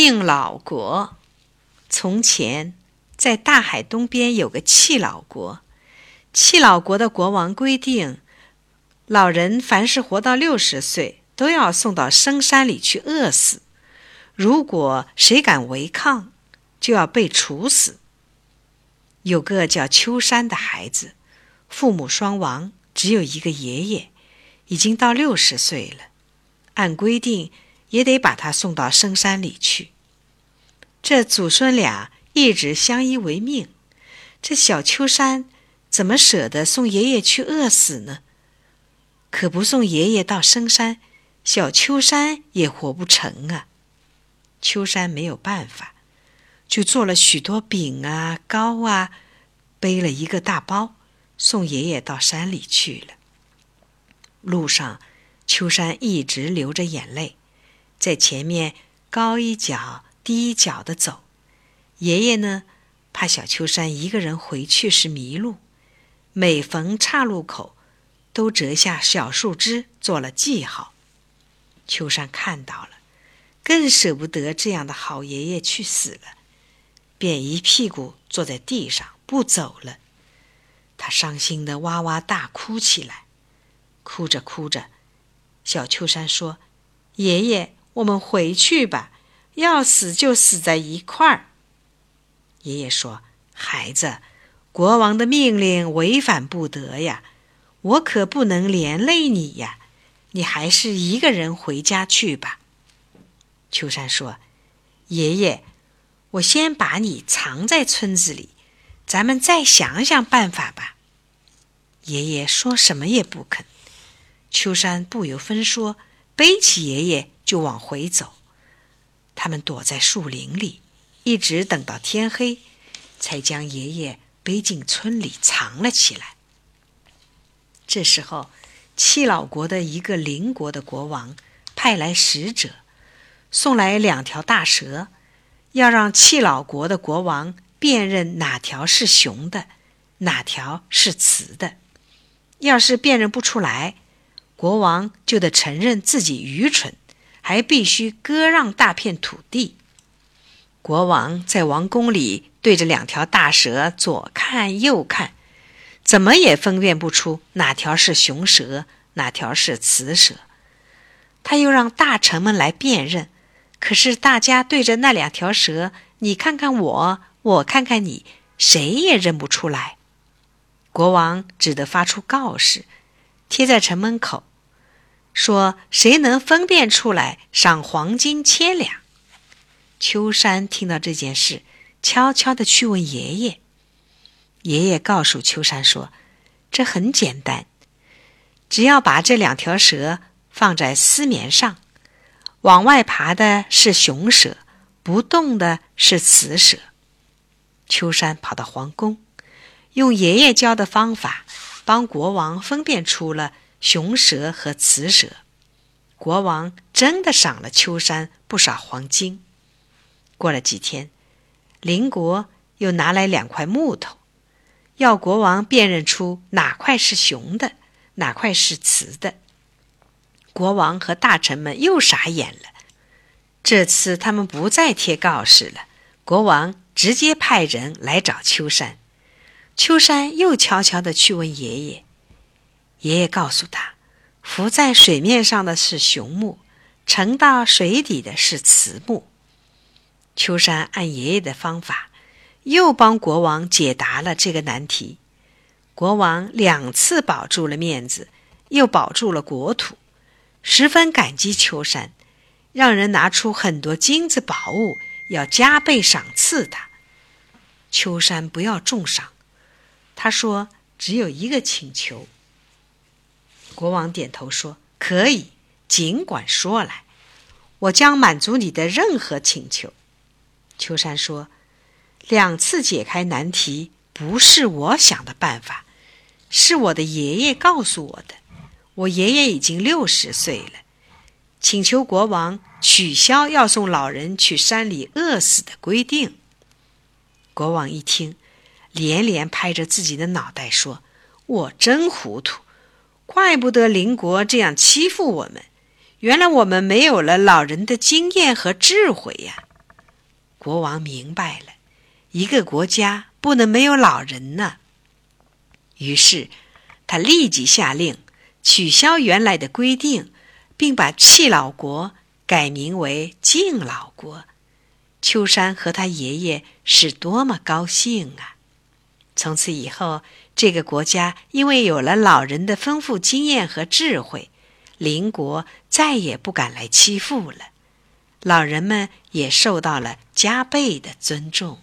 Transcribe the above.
敬老国。从前，在大海东边有个契老国。契老国的国王规定，老人凡是活到六十岁，都要送到深山里去饿死。如果谁敢违抗，就要被处死。有个叫秋山的孩子，父母双亡，只有一个爷爷，已经到六十岁了。按规定。也得把他送到深山里去。这祖孙俩一直相依为命，这小秋山怎么舍得送爷爷去饿死呢？可不送爷爷到深山，小秋山也活不成啊！秋山没有办法，就做了许多饼啊、糕啊，背了一个大包，送爷爷到山里去了。路上，秋山一直流着眼泪。在前面高一脚低一脚的走，爷爷呢，怕小秋山一个人回去时迷路，每逢岔路口，都折下小树枝做了记号。秋山看到了，更舍不得这样的好爷爷去死了，便一屁股坐在地上不走了。他伤心的哇哇大哭起来，哭着哭着，小秋山说：“爷爷。”我们回去吧，要死就死在一块儿。爷爷说：“孩子，国王的命令违反不得呀，我可不能连累你呀。你还是一个人回家去吧。”秋山说：“爷爷，我先把你藏在村子里，咱们再想想办法吧。”爷爷说什么也不肯。秋山不由分说，背起爷爷。就往回走，他们躲在树林里，一直等到天黑，才将爷爷背进村里藏了起来。这时候，七老国的一个邻国的国王派来使者，送来两条大蛇，要让七老国的国王辨认哪条是雄的，哪条是雌的。要是辨认不出来，国王就得承认自己愚蠢。还必须割让大片土地。国王在王宫里对着两条大蛇左看右看，怎么也分辨不出哪条是雄蛇，哪条是雌蛇。他又让大臣们来辨认，可是大家对着那两条蛇，你看看我，我看看你，谁也认不出来。国王只得发出告示，贴在城门口。说：“谁能分辨出来，赏黄金千两。”秋山听到这件事，悄悄的去问爷爷。爷爷告诉秋山说：“这很简单，只要把这两条蛇放在丝棉上，往外爬的是雄蛇，不动的是雌蛇。”秋山跑到皇宫，用爷爷教的方法，帮国王分辨出了。雄蛇和雌蛇，国王真的赏了秋山不少黄金。过了几天，邻国又拿来两块木头，要国王辨认出哪块是雄的，哪块是雌的。国王和大臣们又傻眼了。这次他们不再贴告示了，国王直接派人来找秋山。秋山又悄悄地去问爷爷。爷爷告诉他：“浮在水面上的是雄木，沉到水底的是雌木。”秋山按爷爷的方法，又帮国王解答了这个难题。国王两次保住了面子，又保住了国土，十分感激秋山，让人拿出很多金子宝物，要加倍赏赐他。秋山不要重赏，他说：“只有一个请求。”国王点头说：“可以，尽管说来，我将满足你的任何请求。”秋山说：“两次解开难题不是我想的办法，是我的爷爷告诉我的。我爷爷已经六十岁了，请求国王取消要送老人去山里饿死的规定。”国王一听，连连拍着自己的脑袋说：“我真糊涂。”怪不得邻国这样欺负我们，原来我们没有了老人的经验和智慧呀。国王明白了，一个国家不能没有老人呢。于是，他立即下令取消原来的规定，并把弃老国改名为敬老国。秋山和他爷爷是多么高兴啊！从此以后，这个国家因为有了老人的丰富经验和智慧，邻国再也不敢来欺负了。老人们也受到了加倍的尊重。